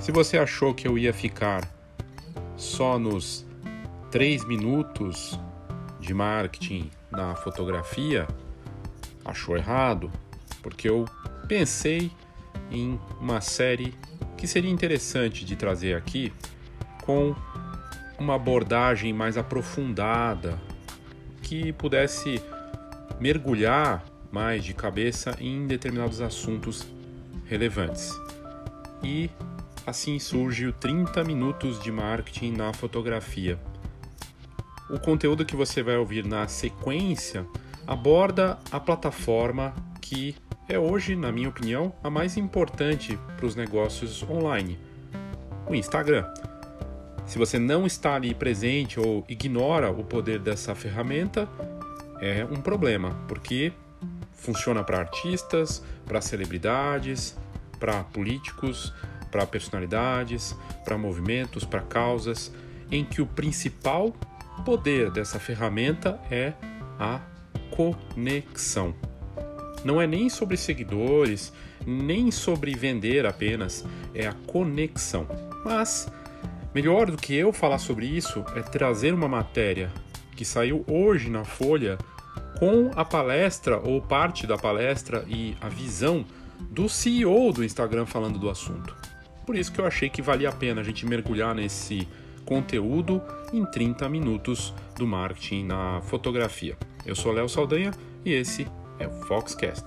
Se você achou que eu ia ficar só nos três minutos de marketing na fotografia, achou errado, porque eu pensei em uma série que seria interessante de trazer aqui com uma abordagem mais aprofundada que pudesse mergulhar mais de cabeça em determinados assuntos relevantes. E assim surge o 30 minutos de marketing na fotografia. O conteúdo que você vai ouvir na sequência aborda a plataforma que é hoje, na minha opinião, a mais importante para os negócios online: o Instagram. Se você não está ali presente ou ignora o poder dessa ferramenta, é um problema, porque funciona para artistas, para celebridades, para políticos, para personalidades, para movimentos, para causas, em que o principal poder dessa ferramenta é a conexão. Não é nem sobre seguidores, nem sobre vender apenas, é a conexão. Mas melhor do que eu falar sobre isso é trazer uma matéria que saiu hoje na Folha com a palestra ou parte da palestra e a visão do CEO do Instagram falando do assunto. Por isso que eu achei que valia a pena a gente mergulhar nesse conteúdo em 30 minutos do marketing na fotografia. Eu sou Léo Saldanha e esse é o Foxcast.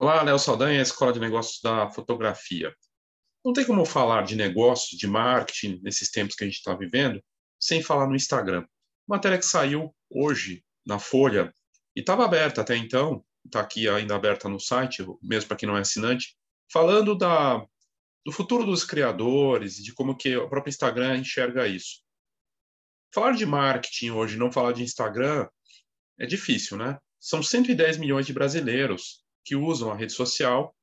Olá, Léo Saldanha, Escola de Negócios da Fotografia. Não tem como falar de negócios, de marketing, nesses tempos que a gente está vivendo, sem falar no Instagram. Matéria que saiu hoje na Folha e estava aberta até então, está aqui ainda aberta no site, mesmo para quem não é assinante, falando da, do futuro dos criadores e de como que o próprio Instagram enxerga isso. Falar de marketing hoje, não falar de Instagram, é difícil, né? São 110 milhões de brasileiros que usam a rede social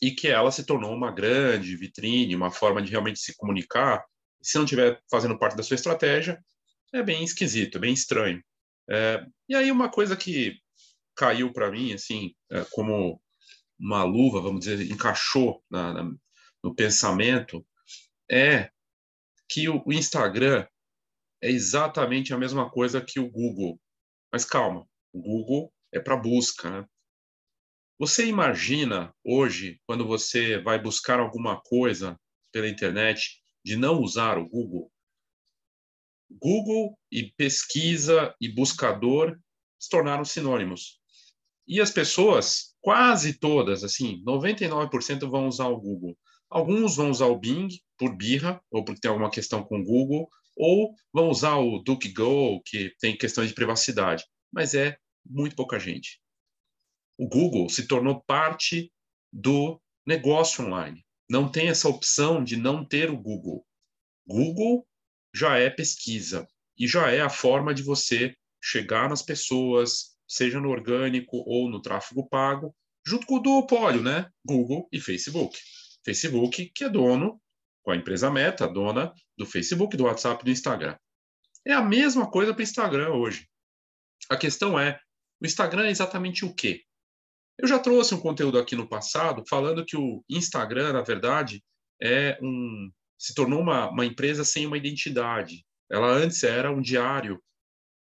e que ela se tornou uma grande vitrine, uma forma de realmente se comunicar. Se não estiver fazendo parte da sua estratégia, é bem esquisito, é bem estranho. É, e aí uma coisa que caiu para mim, assim, é, como uma luva, vamos dizer, encaixou na, na, no pensamento, é que o, o Instagram é exatamente a mesma coisa que o Google. Mas calma, o Google é para busca, né? Você imagina hoje, quando você vai buscar alguma coisa pela internet, de não usar o Google? Google e pesquisa e buscador se tornaram sinônimos. E as pessoas, quase todas, assim, 99% vão usar o Google. Alguns vão usar o Bing por birra, ou porque tem alguma questão com o Google, ou vão usar o DuckGo, que tem questões de privacidade. Mas é muito pouca gente o Google se tornou parte do negócio online. Não tem essa opção de não ter o Google. Google já é pesquisa e já é a forma de você chegar nas pessoas, seja no orgânico ou no tráfego pago, junto com o duopólio, né? Google e Facebook. Facebook, que é dono, com a empresa Meta, dona do Facebook, do WhatsApp e do Instagram. É a mesma coisa para o Instagram hoje. A questão é, o Instagram é exatamente o quê? Eu já trouxe um conteúdo aqui no passado falando que o Instagram, na verdade, é um, se tornou uma, uma empresa sem uma identidade. Ela antes era um diário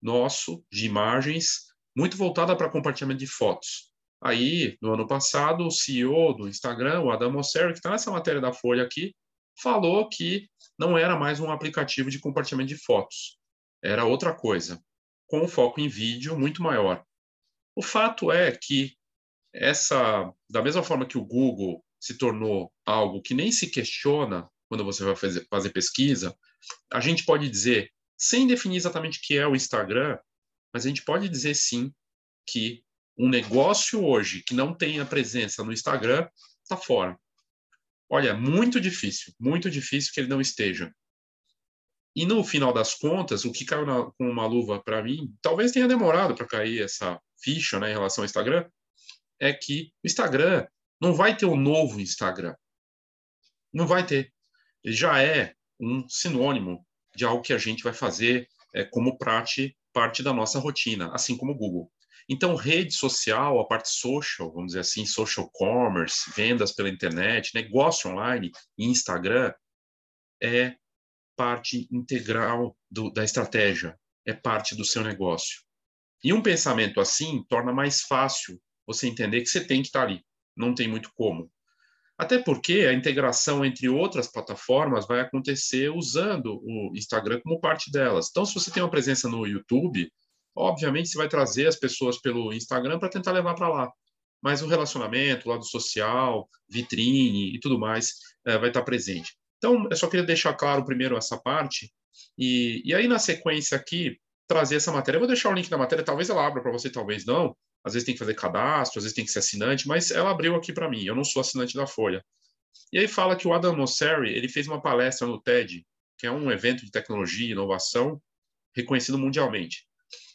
nosso de imagens, muito voltada para compartilhamento de fotos. Aí, no ano passado, o CEO do Instagram, o Adam Mosseri, que está nessa matéria da Folha aqui, falou que não era mais um aplicativo de compartilhamento de fotos. Era outra coisa, com foco em vídeo muito maior. O fato é que essa, da mesma forma que o Google se tornou algo que nem se questiona quando você vai fazer, fazer pesquisa, a gente pode dizer, sem definir exatamente o que é o Instagram, mas a gente pode dizer sim que um negócio hoje que não tenha presença no Instagram está fora. Olha, muito difícil, muito difícil que ele não esteja. E no final das contas, o que caiu na, com uma luva para mim, talvez tenha demorado para cair essa ficha né, em relação ao Instagram, é que o Instagram não vai ter um novo Instagram. Não vai ter. Ele já é um sinônimo de algo que a gente vai fazer é, como prate parte da nossa rotina, assim como o Google. Então, rede social, a parte social, vamos dizer assim, social commerce, vendas pela internet, negócio online Instagram, é parte integral do, da estratégia, é parte do seu negócio. E um pensamento assim torna mais fácil você entender que você tem que estar ali, não tem muito como. Até porque a integração entre outras plataformas vai acontecer usando o Instagram como parte delas. Então, se você tem uma presença no YouTube, obviamente você vai trazer as pessoas pelo Instagram para tentar levar para lá. Mas o relacionamento, o lado social, vitrine e tudo mais é, vai estar presente. Então, eu só queria deixar claro primeiro essa parte. E, e aí, na sequência aqui, trazer essa matéria. Eu vou deixar o link da matéria, talvez ela abra para você, talvez não, às vezes tem que fazer cadastro, às vezes tem que ser assinante, mas ela abriu aqui para mim, eu não sou assinante da Folha. E aí fala que o Adam Mosseri, ele fez uma palestra no TED, que é um evento de tecnologia e inovação reconhecido mundialmente.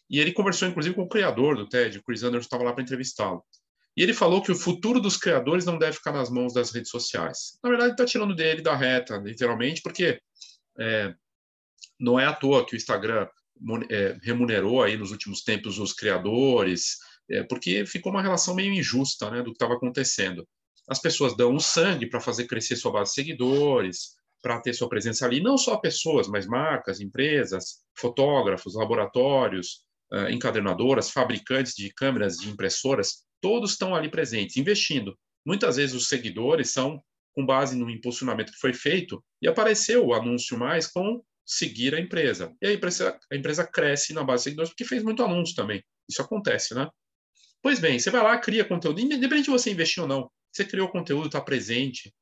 E ele conversou, inclusive, com o criador do TED, o Chris Anderson estava lá para entrevistá-lo. E ele falou que o futuro dos criadores não deve ficar nas mãos das redes sociais. Na verdade, está tirando dele da reta, literalmente, porque é, não é à toa que o Instagram é, remunerou aí nos últimos tempos os criadores, é, porque ficou uma relação meio injusta né, do que estava acontecendo. As pessoas dão o sangue para fazer crescer sua base de seguidores, para ter sua presença ali, não só pessoas, mas marcas, empresas, fotógrafos, laboratórios, uh, encadernadoras, fabricantes de câmeras, de impressoras, todos estão ali presentes, investindo. Muitas vezes os seguidores são com base no impulsionamento que foi feito e apareceu o anúncio mais com seguir a empresa. E a empresa, a empresa cresce na base de seguidores porque fez muito anúncio também. Isso acontece, né? Pois bem, você vai lá, cria conteúdo, independente de você investir ou não. Você criou conteúdo, está presente,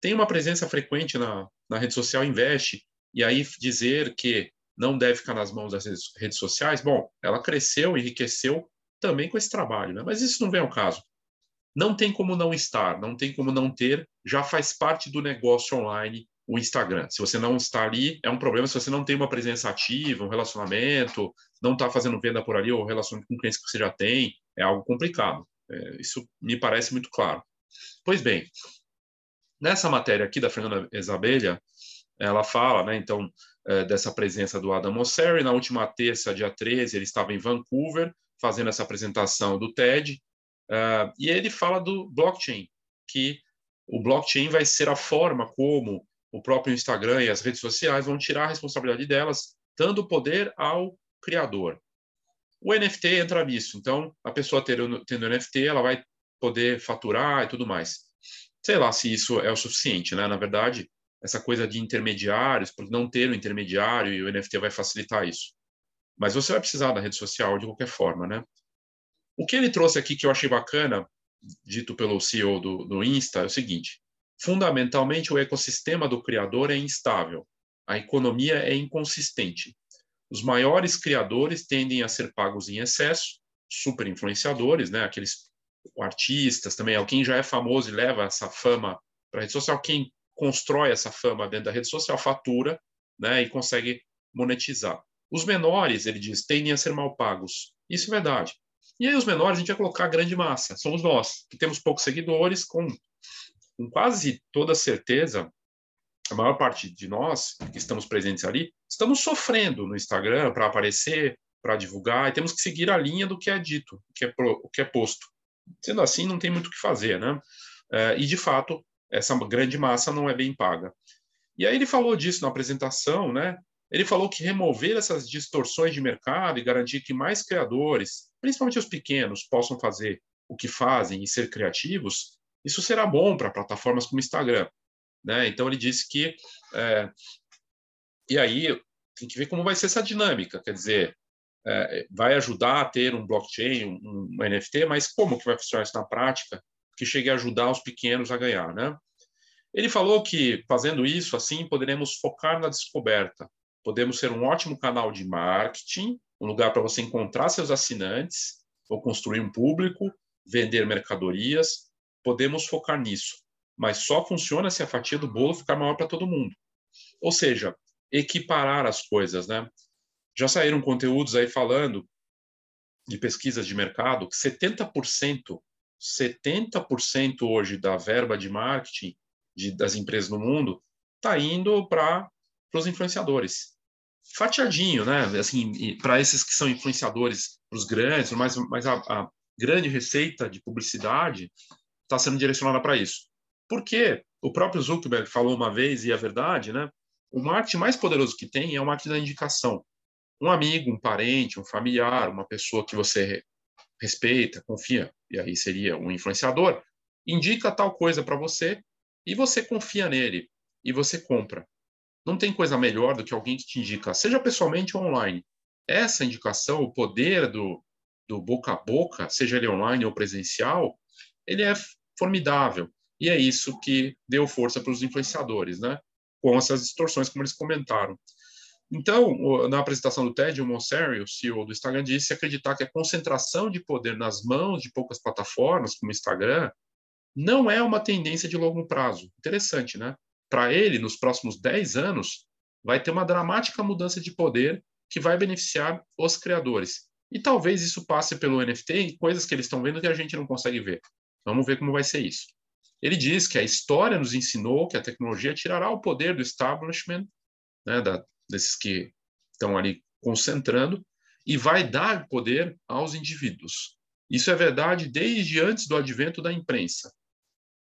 tem uma presença frequente na, na rede social, investe, e aí dizer que não deve ficar nas mãos das redes sociais, bom, ela cresceu, enriqueceu também com esse trabalho, né? mas isso não vem ao caso. Não tem como não estar, não tem como não ter, já faz parte do negócio online o Instagram. Se você não está ali, é um problema se você não tem uma presença ativa, um relacionamento, não está fazendo venda por ali ou relacionamento com clientes que você já tem, é algo complicado. É, isso me parece muito claro. Pois bem, nessa matéria aqui da Fernanda Isabelha, ela fala, né, então, é, dessa presença do Adam Mosseri. Na última terça, dia 13, ele estava em Vancouver, fazendo essa apresentação do TED, uh, e ele fala do blockchain, que o blockchain vai ser a forma como o próprio Instagram e as redes sociais vão tirar a responsabilidade delas, dando poder ao criador. O NFT entra nisso. Então, a pessoa tendo, tendo NFT, ela vai poder faturar e tudo mais. Sei lá se isso é o suficiente, né? Na verdade, essa coisa de intermediários, por não ter um intermediário e o NFT vai facilitar isso. Mas você vai precisar da rede social de qualquer forma, né? O que ele trouxe aqui que eu achei bacana, dito pelo CEO do, do Insta, é o seguinte: fundamentalmente o ecossistema do criador é instável, a economia é inconsistente. Os maiores criadores tendem a ser pagos em excesso, super influenciadores, né? Aqueles artistas também, quem já é famoso e leva essa fama para a rede social, quem constrói essa fama dentro da rede social fatura, né? E consegue monetizar. Os menores, ele diz, tendem a ser mal pagos. Isso é verdade. E aí os menores a gente vai colocar a grande massa, somos nós, que temos poucos seguidores, com, com quase toda certeza a maior parte de nós que estamos presentes ali, estamos sofrendo no Instagram para aparecer, para divulgar, e temos que seguir a linha do que é dito, o que é, pro, o que é posto. Sendo assim, não tem muito o que fazer, né? É, e, de fato, essa grande massa não é bem paga. E aí ele falou disso na apresentação, né? Ele falou que remover essas distorções de mercado e garantir que mais criadores, principalmente os pequenos, possam fazer o que fazem e ser criativos, isso será bom para plataformas como o Instagram. Né? Então, ele disse que. É, e aí, tem que ver como vai ser essa dinâmica, quer dizer, é, vai ajudar a ter um blockchain, um, um, NFT, mas como que vai funcionar isso na prática, que chegue a ajudar os pequenos a ganhar, né? Ele falou que, fazendo isso, assim, poderemos focar na descoberta, podemos ser um ótimo canal de marketing, um lugar para você encontrar seus assinantes, ou construir um público, vender mercadorias, podemos focar nisso mas só funciona se a fatia do bolo ficar maior para todo mundo. Ou seja, equiparar as coisas, né? Já saíram conteúdos aí falando de pesquisas de mercado que 70%, 70% hoje da verba de marketing de, das empresas no mundo está indo para os influenciadores. fatiadinho, né? Assim, para esses que são influenciadores, os grandes, mas, mas a, a grande receita de publicidade está sendo direcionada para isso. Porque o próprio Zuckerberg falou uma vez, e é verdade, né? O marketing mais poderoso que tem é o marketing da indicação. Um amigo, um parente, um familiar, uma pessoa que você respeita, confia, e aí seria um influenciador, indica tal coisa para você e você confia nele e você compra. Não tem coisa melhor do que alguém que te indica, seja pessoalmente ou online. Essa indicação, o poder do, do boca a boca, seja ele online ou presencial, ele é formidável. E é isso que deu força para os influenciadores, né? Com essas distorções, como eles comentaram. Então, na apresentação do TED, o Monseri, o CEO do Instagram, disse acreditar que a concentração de poder nas mãos de poucas plataformas, como o Instagram, não é uma tendência de longo prazo. Interessante, né? Para ele, nos próximos 10 anos, vai ter uma dramática mudança de poder que vai beneficiar os criadores. E talvez isso passe pelo NFT em coisas que eles estão vendo que a gente não consegue ver. Vamos ver como vai ser isso. Ele diz que a história nos ensinou que a tecnologia tirará o poder do establishment, né, da, desses que estão ali concentrando, e vai dar poder aos indivíduos. Isso é verdade desde antes do advento da imprensa,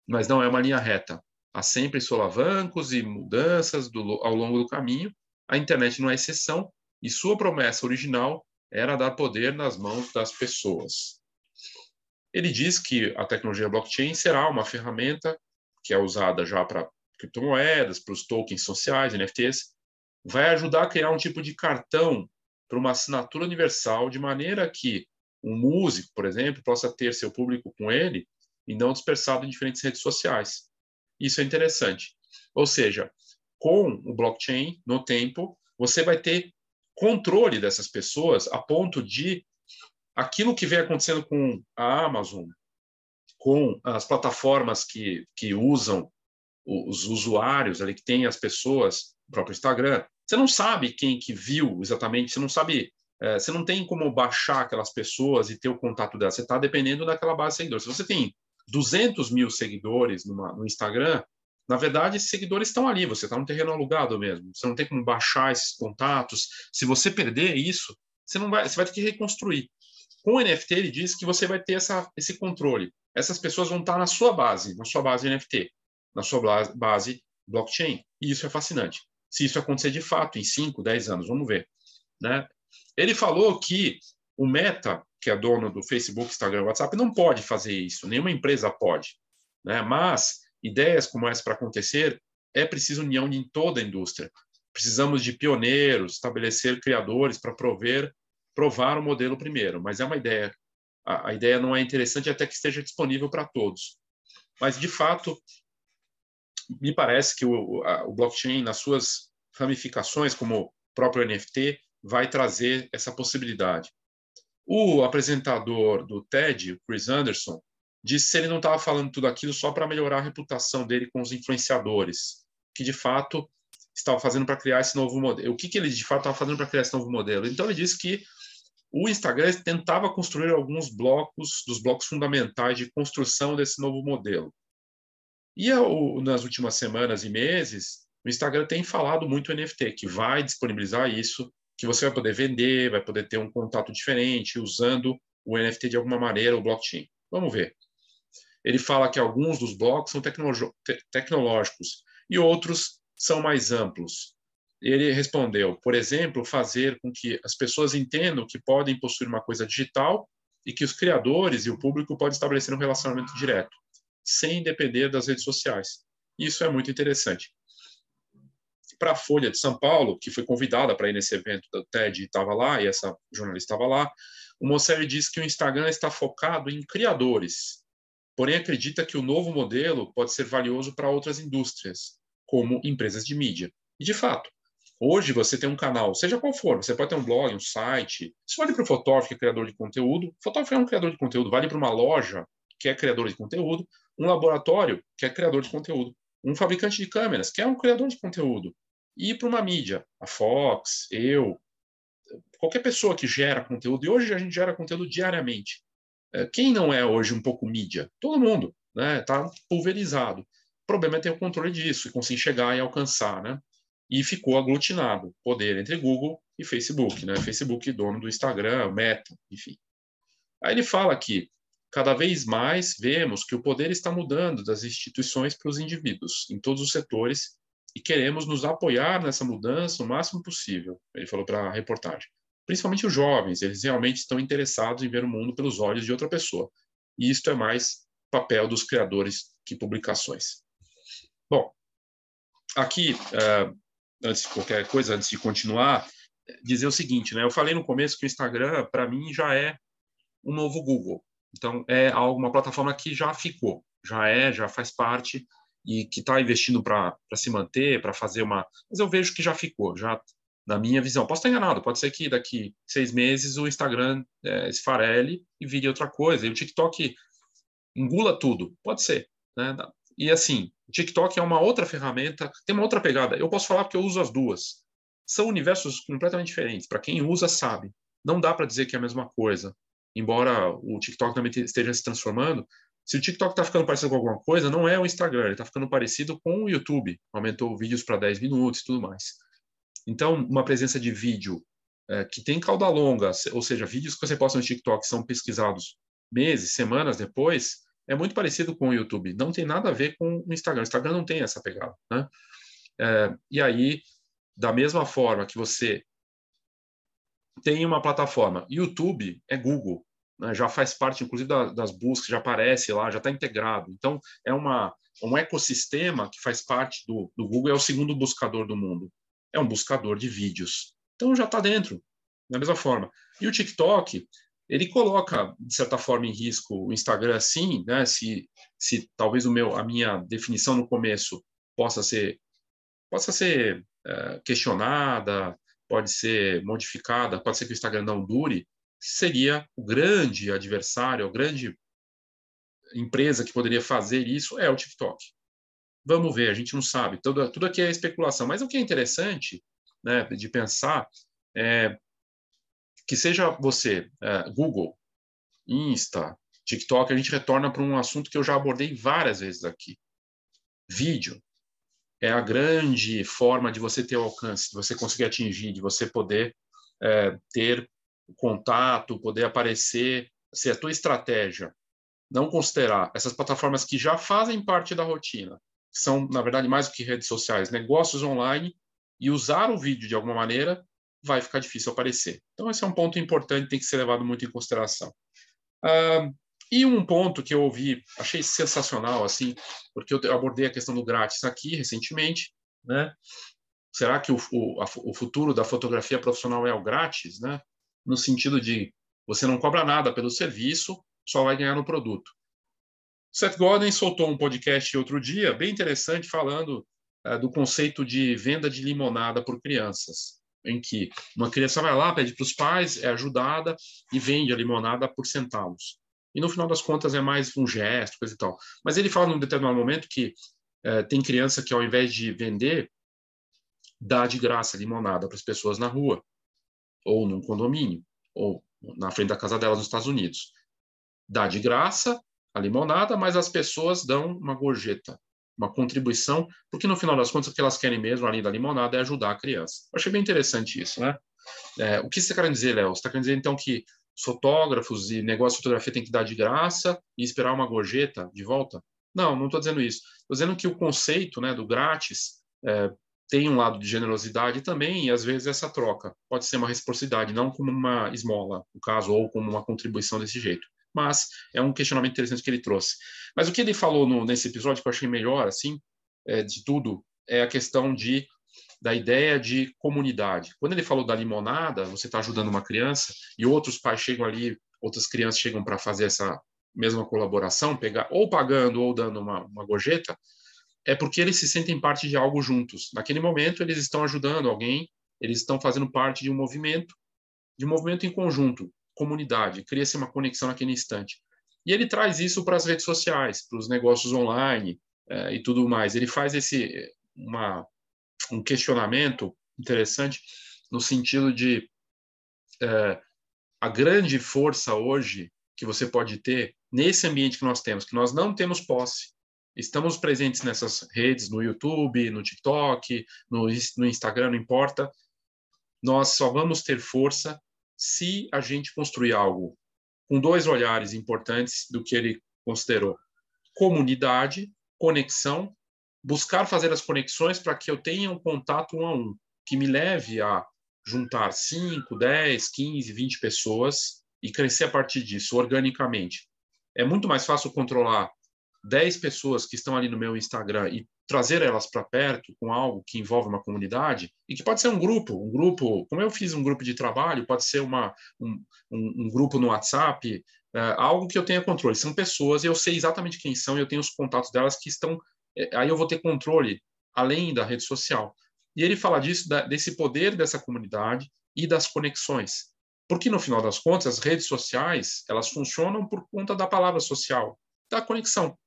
mas não é uma linha reta. Há sempre solavancos e mudanças do, ao longo do caminho. A internet não é exceção, e sua promessa original era dar poder nas mãos das pessoas. Ele diz que a tecnologia blockchain será uma ferramenta que é usada já para criptomoedas, para os tokens sociais, NFTs, vai ajudar a criar um tipo de cartão para uma assinatura universal, de maneira que um músico, por exemplo, possa ter seu público com ele e não dispersado em diferentes redes sociais. Isso é interessante. Ou seja, com o blockchain, no tempo, você vai ter controle dessas pessoas a ponto de aquilo que vem acontecendo com a Amazon, com as plataformas que, que usam os usuários ali, que tem as pessoas, o próprio Instagram, você não sabe quem que viu exatamente, você não sabe, é, você não tem como baixar aquelas pessoas e ter o contato delas, você está dependendo daquela base de seguidores. Se você tem 200 mil seguidores numa, no Instagram, na verdade, esses seguidores estão ali, você está no terreno alugado mesmo, você não tem como baixar esses contatos. Se você perder isso, você, não vai, você vai ter que reconstruir. Com o NFT, ele diz que você vai ter essa, esse controle. Essas pessoas vão estar na sua base, na sua base NFT, na sua base blockchain. E isso é fascinante. Se isso acontecer de fato em 5, 10 anos, vamos ver. Né? Ele falou que o Meta, que é dono do Facebook, Instagram, WhatsApp, não pode fazer isso. Nenhuma empresa pode. Né? Mas ideias como essa para acontecer, é preciso união em toda a indústria. Precisamos de pioneiros, estabelecer criadores para prover provar o modelo primeiro, mas é uma ideia. A, a ideia não é interessante até que esteja disponível para todos. Mas, de fato, me parece que o, a, o blockchain, nas suas ramificações, como o próprio NFT, vai trazer essa possibilidade. O apresentador do TED, Chris Anderson, disse que ele não estava falando tudo aquilo só para melhorar a reputação dele com os influenciadores, que de fato estava fazendo para criar esse novo modelo. O que, que ele de fato estava fazendo para criar esse novo modelo? Então ele disse que o Instagram tentava construir alguns blocos, dos blocos fundamentais de construção desse novo modelo. E ao, nas últimas semanas e meses, o Instagram tem falado muito NFT, que vai disponibilizar isso, que você vai poder vender, vai poder ter um contato diferente usando o NFT de alguma maneira, o blockchain. Vamos ver. Ele fala que alguns dos blocos são tecnológicos e outros são mais amplos. Ele respondeu, por exemplo, fazer com que as pessoas entendam que podem possuir uma coisa digital e que os criadores e o público podem estabelecer um relacionamento direto, sem depender das redes sociais. Isso é muito interessante. Para a Folha de São Paulo, que foi convidada para ir nesse evento do TED estava lá, e essa jornalista estava lá, o Mosseri diz que o Instagram está focado em criadores, porém acredita que o novo modelo pode ser valioso para outras indústrias, como empresas de mídia. E, de fato, Hoje você tem um canal, seja qual for, você pode ter um blog, um site. Isso vale para o fotógrafo que é criador de conteúdo. O fotógrafo é um criador de conteúdo, vale para uma loja que é criador de conteúdo, um laboratório que é criador de conteúdo, um fabricante de câmeras que é um criador de conteúdo. E para uma mídia, a Fox, eu, qualquer pessoa que gera conteúdo, e hoje a gente gera conteúdo diariamente. É, quem não é hoje um pouco mídia? Todo mundo, né? Está pulverizado. O problema é ter o controle disso e conseguir chegar e alcançar, né? E ficou aglutinado poder entre Google e Facebook, né? Facebook dono do Instagram, Meta, enfim. Aí ele fala que cada vez mais vemos que o poder está mudando das instituições para os indivíduos em todos os setores e queremos nos apoiar nessa mudança o máximo possível. Ele falou para a reportagem. Principalmente os jovens, eles realmente estão interessados em ver o mundo pelos olhos de outra pessoa. E isto é mais papel dos criadores que publicações. Bom, aqui, uh, antes de qualquer coisa, antes de continuar, dizer o seguinte, né? Eu falei no começo que o Instagram, para mim, já é um novo Google. Então, é uma plataforma que já ficou, já é, já faz parte e que está investindo para se manter, para fazer uma. Mas eu vejo que já ficou, já na minha visão. Posso estar enganado, pode ser que daqui seis meses o Instagram é, esfarele e vire outra coisa, e o TikTok engula tudo, pode ser. Né? E assim, o TikTok é uma outra ferramenta, tem uma outra pegada. Eu posso falar porque eu uso as duas. São universos completamente diferentes. Para quem usa, sabe. Não dá para dizer que é a mesma coisa. Embora o TikTok também esteja se transformando, se o TikTok está ficando parecido com alguma coisa, não é o Instagram, ele está ficando parecido com o YouTube. Aumentou vídeos para 10 minutos e tudo mais. Então, uma presença de vídeo é, que tem cauda longa, ou seja, vídeos que você posta no TikTok são pesquisados meses, semanas depois, é muito parecido com o YouTube. Não tem nada a ver com o Instagram. O Instagram não tem essa pegada. Né? É, e aí, da mesma forma que você tem uma plataforma, YouTube é Google, né? já faz parte, inclusive, da, das buscas, já aparece lá, já está integrado. Então, é uma, um ecossistema que faz parte do, do Google, é o segundo buscador do mundo. É um buscador de vídeos. Então, já está dentro, da mesma forma. E o TikTok ele coloca de certa forma em risco o Instagram, sim, né? Se, se talvez o meu, a minha definição no começo possa ser possa ser é, questionada, pode ser modificada, pode ser que o Instagram não dure, seria o grande adversário, a grande empresa que poderia fazer isso é o TikTok. Vamos ver, a gente não sabe, tudo, tudo aqui é especulação, mas o que é interessante né, de pensar é que seja você, é, Google, Insta, TikTok, a gente retorna para um assunto que eu já abordei várias vezes aqui. Vídeo é a grande forma de você ter alcance, de você conseguir atingir, de você poder é, ter contato, poder aparecer. Se a tua estratégia não considerar essas plataformas que já fazem parte da rotina, são, na verdade, mais do que redes sociais, negócios online, e usar o vídeo de alguma maneira, vai ficar difícil aparecer. Então, esse é um ponto importante, tem que ser levado muito em consideração. Uh, e um ponto que eu ouvi, achei sensacional, assim, porque eu abordei a questão do grátis aqui recentemente, né? Será que o, o, a, o futuro da fotografia profissional é o grátis, né? No sentido de você não cobra nada pelo serviço, só vai ganhar no produto. Seth Godin soltou um podcast outro dia, bem interessante, falando uh, do conceito de venda de limonada por crianças em que uma criança vai lá, pede para os pais, é ajudada e vende a limonada por centavos. E no final das contas é mais um gesto, coisa e tal. Mas ele fala num determinado momento que é, tem criança que ao invés de vender, dá de graça limonada para as pessoas na rua, ou num condomínio, ou na frente da casa delas nos Estados Unidos. Dá de graça a limonada, mas as pessoas dão uma gorjeta uma contribuição, porque no final das contas o que elas querem mesmo, além da limonada, é ajudar a criança. Eu achei bem interessante isso, né? É, o que você está querendo dizer, Léo? Você está querendo dizer, então, que os fotógrafos e negócio de fotografia tem que dar de graça e esperar uma gorjeta de volta? Não, não estou dizendo isso. Estou dizendo que o conceito né, do grátis é, tem um lado de generosidade também, e às vezes essa troca pode ser uma reciprocidade, não como uma esmola, no caso, ou como uma contribuição desse jeito mas é um questionamento interessante que ele trouxe. Mas o que ele falou no, nesse episódio que eu achei melhor, assim, é, de tudo, é a questão de da ideia de comunidade. Quando ele falou da limonada, você está ajudando uma criança e outros pais chegam ali, outras crianças chegam para fazer essa mesma colaboração, pegar ou pagando ou dando uma, uma gorjeta, é porque eles se sentem parte de algo juntos. Naquele momento, eles estão ajudando alguém, eles estão fazendo parte de um movimento, de um movimento em conjunto comunidade, cria-se uma conexão naquele instante. E ele traz isso para as redes sociais, para os negócios online é, e tudo mais. Ele faz esse uma, um questionamento interessante no sentido de é, a grande força hoje que você pode ter nesse ambiente que nós temos, que nós não temos posse. Estamos presentes nessas redes, no YouTube, no TikTok, no, no Instagram, não importa. Nós só vamos ter força se a gente construir algo com dois olhares importantes do que ele considerou: comunidade, conexão, buscar fazer as conexões para que eu tenha um contato um a um, que me leve a juntar 5, 10, 15, 20 pessoas e crescer a partir disso, organicamente. É muito mais fácil controlar 10 pessoas que estão ali no meu Instagram e trazer elas para perto com algo que envolve uma comunidade e que pode ser um grupo, um grupo, como eu fiz um grupo de trabalho, pode ser uma, um, um, um grupo no WhatsApp, é, algo que eu tenha controle. São pessoas, eu sei exatamente quem são, eu tenho os contatos delas que estão, é, aí eu vou ter controle além da rede social. E ele fala disso, da, desse poder dessa comunidade e das conexões. Porque, no final das contas, as redes sociais, elas funcionam por conta da palavra social, da conexão.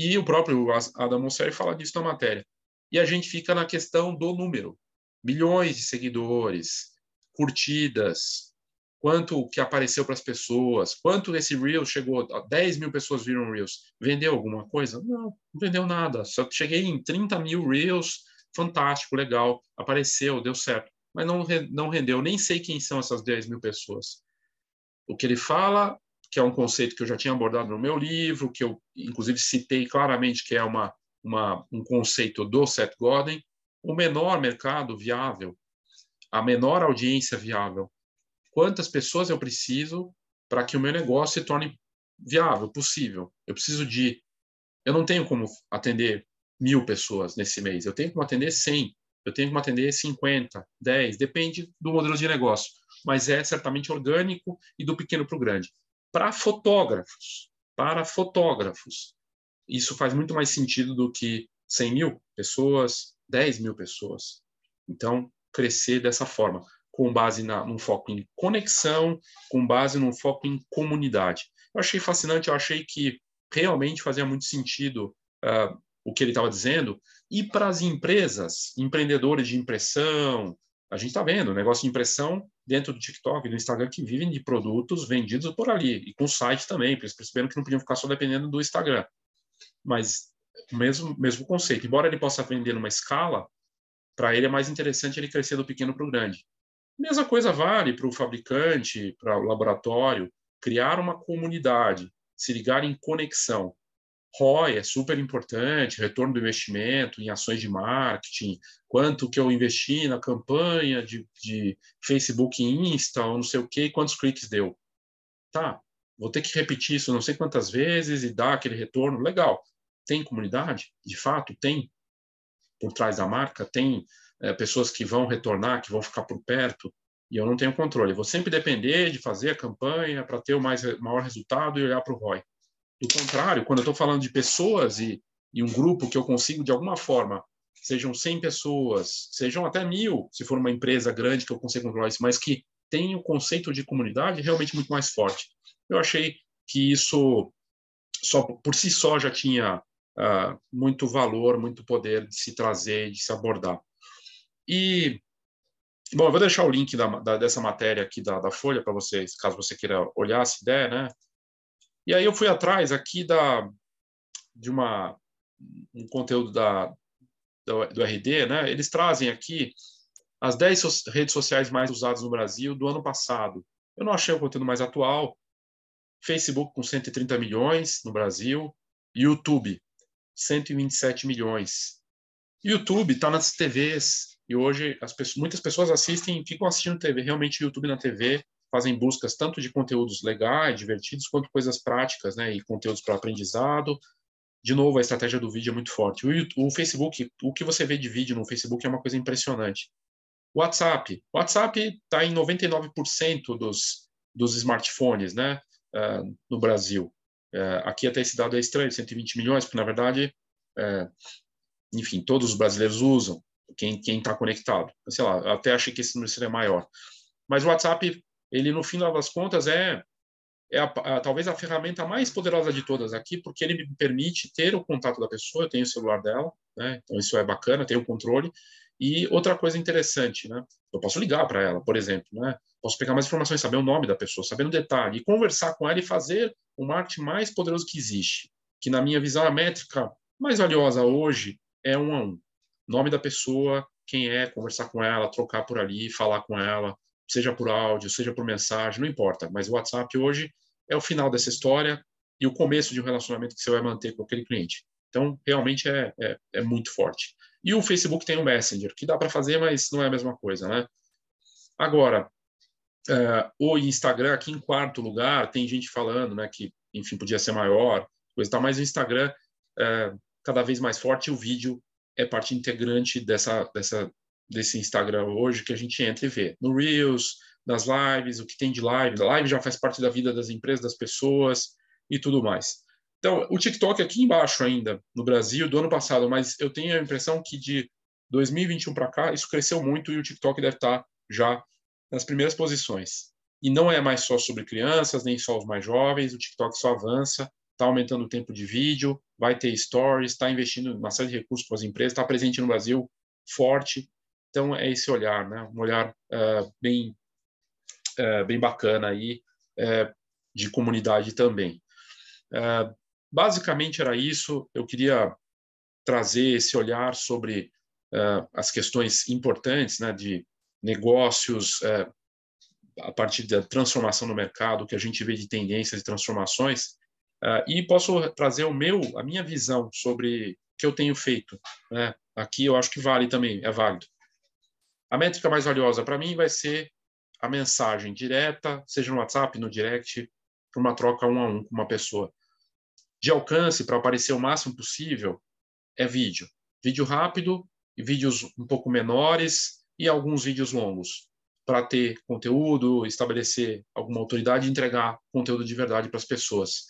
E o próprio Adam Mosseri fala disso na matéria. E a gente fica na questão do número. Milhões de seguidores, curtidas, quanto que apareceu para as pessoas, quanto esse Reels chegou, 10 mil pessoas viram Reels. Vendeu alguma coisa? Não, não vendeu nada. Só cheguei em 30 mil Reels, fantástico, legal, apareceu, deu certo. Mas não, não rendeu, nem sei quem são essas 10 mil pessoas. O que ele fala que é um conceito que eu já tinha abordado no meu livro, que eu, inclusive, citei claramente que é uma, uma, um conceito do Seth Godin, o menor mercado viável, a menor audiência viável. Quantas pessoas eu preciso para que o meu negócio se torne viável, possível? Eu preciso de. Eu não tenho como atender mil pessoas nesse mês, eu tenho como atender 100, eu tenho como atender 50, 10, depende do modelo de negócio, mas é certamente orgânico e do pequeno para o grande para fotógrafos, para fotógrafos. Isso faz muito mais sentido do que 100 mil pessoas, 10 mil pessoas. Então, crescer dessa forma, com base na, num foco em conexão, com base num foco em comunidade. Eu achei fascinante, eu achei que realmente fazia muito sentido uh, o que ele estava dizendo. E para as empresas, empreendedores de impressão, a gente está vendo, negócio de impressão dentro do TikTok, do Instagram, que vivem de produtos vendidos por ali, e com site também, porque eles perceberam que não podiam ficar só dependendo do Instagram. Mas mesmo mesmo conceito, embora ele possa vender numa escala, para ele é mais interessante ele crescer do pequeno para o grande. Mesma coisa vale para o fabricante, para o laboratório, criar uma comunidade, se ligar em conexão. ROI é super importante, retorno do investimento em ações de marketing, quanto que eu investi na campanha de, de Facebook e Insta, ou não sei o quê, quantos cliques deu. Tá, vou ter que repetir isso não sei quantas vezes e dar aquele retorno. Legal. Tem comunidade? De fato, tem. Por trás da marca, tem é, pessoas que vão retornar, que vão ficar por perto, e eu não tenho controle. Eu vou sempre depender de fazer a campanha para ter o mais, maior resultado e olhar para o ROI. Do contrário, quando eu estou falando de pessoas e, e um grupo que eu consigo, de alguma forma, sejam 100 pessoas, sejam até mil, se for uma empresa grande que eu consiga controlar isso, mas que tem o conceito de comunidade realmente muito mais forte. Eu achei que isso, só por si só, já tinha uh, muito valor, muito poder de se trazer, de se abordar. E, bom, eu vou deixar o link da, da, dessa matéria aqui da, da Folha para vocês, caso você queira olhar, se der, né? E aí eu fui atrás aqui da, de uma, um conteúdo da, do, RD, né? Eles trazem aqui as 10 so redes sociais mais usadas no Brasil do ano passado. Eu não achei o conteúdo mais atual. Facebook com 130 milhões no Brasil, YouTube 127 milhões. YouTube está nas TVs e hoje as pessoas, muitas pessoas assistem, ficam assistindo TV, realmente YouTube na TV fazem buscas tanto de conteúdos legais, divertidos, quanto coisas práticas, né, e conteúdos para aprendizado. De novo, a estratégia do vídeo é muito forte. O, o Facebook, o que você vê de vídeo no Facebook é uma coisa impressionante. WhatsApp, WhatsApp está em 99% dos, dos smartphones, né, uh, no Brasil. Uh, aqui até esse dado é estranho, 120 milhões, porque na verdade, uh, enfim, todos os brasileiros usam, quem está conectado. Sei lá, até achei que esse número seria maior. Mas o WhatsApp ele no fim das contas é, é a, a, talvez a ferramenta mais poderosa de todas aqui, porque ele me permite ter o contato da pessoa, eu tenho o celular dela, né? então isso é bacana, tenho o controle. E outra coisa interessante, né? eu posso ligar para ela, por exemplo, né? posso pegar mais informações, saber o nome da pessoa, saber no detalhe, e conversar com ela e fazer o marketing mais poderoso que existe, que na minha visão é a métrica mais valiosa hoje é um a um. Nome da pessoa, quem é, conversar com ela, trocar por ali, falar com ela, seja por áudio, seja por mensagem, não importa. Mas o WhatsApp hoje é o final dessa história e o começo de um relacionamento que você vai manter com aquele cliente. Então, realmente é, é, é muito forte. E o Facebook tem o Messenger, que dá para fazer, mas não é a mesma coisa, né? Agora, é, o Instagram aqui em quarto lugar, tem gente falando, né, que, enfim, podia ser maior, coisa tal, mas o Instagram é, cada vez mais forte, o vídeo é parte integrante dessa, dessa, desse Instagram hoje que a gente entra e vê. No Reels, nas lives, o que tem de live. A live já faz parte da vida das empresas, das pessoas e tudo mais. Então, o TikTok aqui embaixo ainda, no Brasil, do ano passado, mas eu tenho a impressão que de 2021 para cá, isso cresceu muito e o TikTok deve estar já nas primeiras posições. E não é mais só sobre crianças, nem só os mais jovens, o TikTok só avança, está aumentando o tempo de vídeo, vai ter stories, está investindo uma série de recursos para as empresas, está presente no Brasil, forte. Então, é esse olhar, né? um olhar uh, bem, uh, bem bacana aí, uh, de comunidade também. basicamente era isso, eu queria trazer esse olhar sobre as questões importantes né, de negócios, a partir da transformação no mercado, que a gente vê de tendências e transformações, e posso trazer o meu, a minha visão sobre o que eu tenho feito. Né? Aqui eu acho que vale também, é válido. A métrica mais valiosa para mim vai ser a mensagem direta, seja no WhatsApp, no direct, para uma troca um a um com uma pessoa. De alcance, para aparecer o máximo possível, é vídeo. Vídeo rápido e vídeos um pouco menores e alguns vídeos longos, para ter conteúdo, estabelecer alguma autoridade e entregar conteúdo de verdade para as pessoas.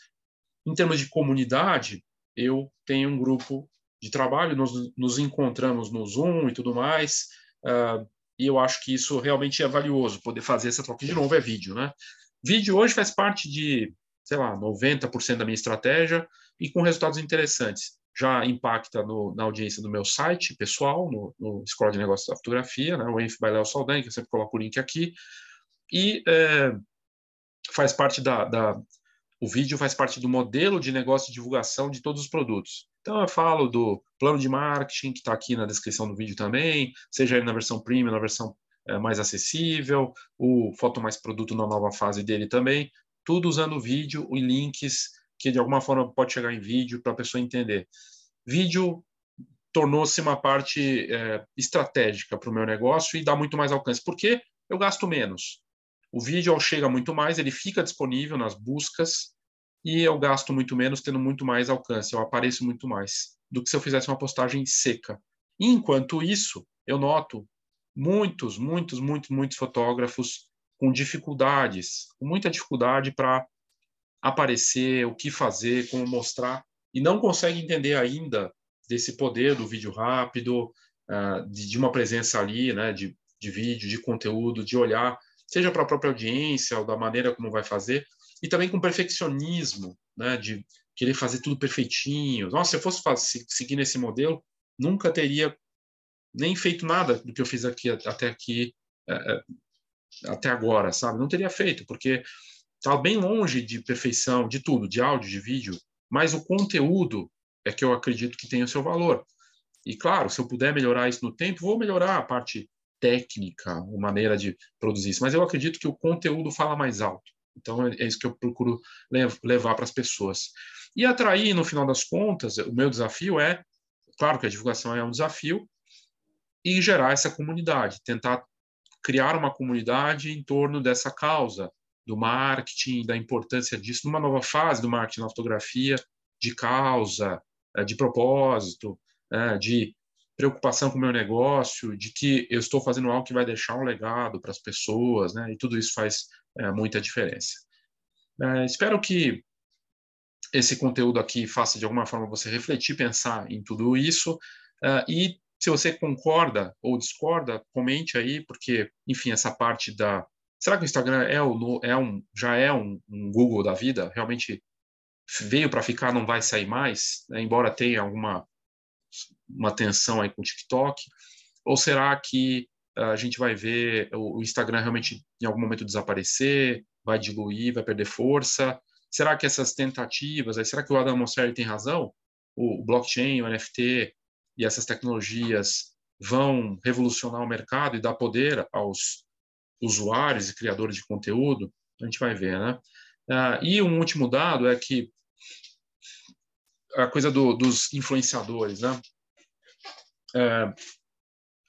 Em termos de comunidade, eu tenho um grupo de trabalho, nós nos encontramos no Zoom e tudo mais, Uh, e eu acho que isso realmente é valioso, poder fazer essa troca de novo é vídeo, né? Vídeo hoje faz parte de, sei lá, 90% da minha estratégia e com resultados interessantes. Já impacta no, na audiência do meu site pessoal, no, no Escola de Negócios da Fotografia, né? o Enf by Léo Saldanha, que eu sempre coloco o link aqui, e é, faz parte da, da, o vídeo faz parte do modelo de negócio de divulgação de todos os produtos. Então, eu falo do plano de marketing, que está aqui na descrição do vídeo também, seja na versão premium, na versão é, mais acessível, o Foto Mais Produto na nova fase dele também, tudo usando vídeo e links que de alguma forma pode chegar em vídeo para a pessoa entender. Vídeo tornou-se uma parte é, estratégica para o meu negócio e dá muito mais alcance, porque eu gasto menos. O vídeo chega muito mais, ele fica disponível nas buscas e eu gasto muito menos, tendo muito mais alcance, eu apareço muito mais do que se eu fizesse uma postagem seca. Enquanto isso, eu noto muitos, muitos, muitos, muitos fotógrafos com dificuldades, com muita dificuldade para aparecer, o que fazer, como mostrar, e não consegue entender ainda desse poder do vídeo rápido, de, de, uma presença ali, né, de, de vídeo, de conteúdo, de olhar seja para a própria audiência ou da maneira como vai fazer, e também com perfeccionismo, né, de querer fazer tudo perfeitinho. Nossa, se eu fosse fazer, seguir nesse modelo, nunca teria nem feito nada do que eu fiz aqui até aqui é, é até agora, sabe? Não teria feito, porque está bem longe de perfeição, de tudo, de áudio, de vídeo, mas o conteúdo é que eu acredito que tem o seu valor. E claro, se eu puder melhorar isso no tempo, vou melhorar a parte técnica, a maneira de produzir isso, mas eu acredito que o conteúdo fala mais alto. Então é isso que eu procuro levar para as pessoas. E atrair, no final das contas, o meu desafio é, claro que a divulgação é um desafio, e gerar essa comunidade, tentar criar uma comunidade em torno dessa causa do marketing, da importância disso numa nova fase do marketing na fotografia, de causa, eh, de propósito, eh, de preocupação com o meu negócio, de que eu estou fazendo algo que vai deixar um legado para as pessoas, né? E tudo isso faz é, muita diferença. É, espero que esse conteúdo aqui faça de alguma forma você refletir, pensar em tudo isso é, e se você concorda ou discorda, comente aí, porque, enfim, essa parte da. Será que o Instagram é, o, é um, já é um, um Google da vida? Realmente veio para ficar, não vai sair mais? Né? Embora tenha alguma uma tensão aí com o TikTok? Ou será que a gente vai ver o Instagram realmente em algum momento desaparecer, vai diluir, vai perder força? Será que essas tentativas, será que o Adam Mosseri tem razão? o blockchain, o NFT e essas tecnologias vão revolucionar o mercado e dar poder aos usuários e criadores de conteúdo, a gente vai ver, né? Ah, e um último dado é que a coisa do, dos influenciadores, né? É,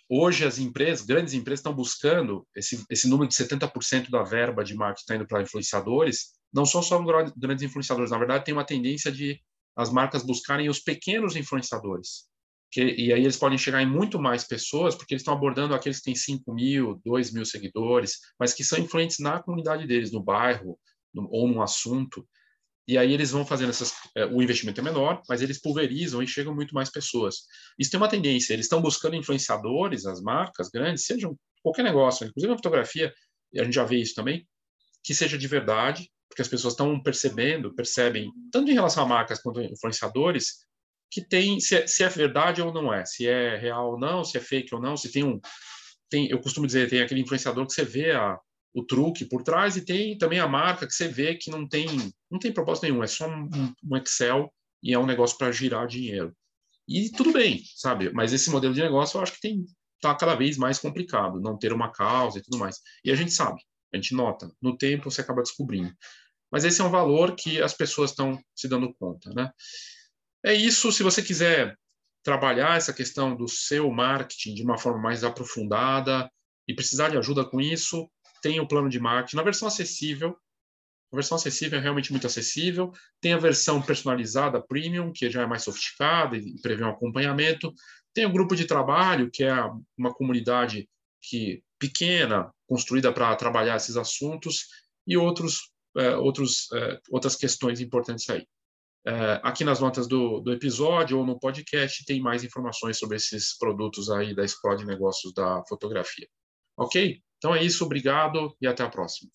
hoje as empresas, grandes empresas, estão buscando esse, esse número de 70% da verba de marketing está indo para influenciadores. Não são só grandes influenciadores, na verdade tem uma tendência de as marcas buscarem os pequenos influenciadores. Que, e aí eles podem chegar em muito mais pessoas, porque eles estão abordando aqueles que têm 5 mil, 2 mil seguidores, mas que são influentes na comunidade deles, no bairro, no, ou num assunto. E aí eles vão fazendo essas. É, o investimento é menor, mas eles pulverizam e chegam muito mais pessoas. Isso tem uma tendência, eles estão buscando influenciadores, as marcas grandes, sejam qualquer negócio, inclusive a fotografia, a gente já vê isso também, que seja de verdade, porque as pessoas estão percebendo, percebem, tanto em relação a marcas quanto a influenciadores, que tem se é, se é, verdade ou não é, se é real ou não, se é fake ou não, se tem um tem, eu costumo dizer, tem aquele influenciador que você vê a, o truque por trás e tem também a marca que você vê que não tem não tem propósito nenhum, é só um, um Excel e é um negócio para girar dinheiro. E tudo bem, sabe? Mas esse modelo de negócio eu acho que tem tá cada vez mais complicado, não ter uma causa e tudo mais. E a gente sabe, a gente nota, no tempo você acaba descobrindo. Mas esse é um valor que as pessoas estão se dando conta, né? É isso, se você quiser trabalhar essa questão do seu marketing de uma forma mais aprofundada e precisar de ajuda com isso, tem o plano de marketing na versão acessível. A versão acessível é realmente muito acessível. Tem a versão personalizada premium, que já é mais sofisticada e prevê um acompanhamento. Tem o grupo de trabalho, que é uma comunidade que pequena, construída para trabalhar esses assuntos e outros, é, outros, é, outras questões importantes aí. É, aqui nas notas do, do episódio ou no podcast tem mais informações sobre esses produtos aí da Escola de Negócios da Fotografia. Ok? Então é isso, obrigado e até a próxima.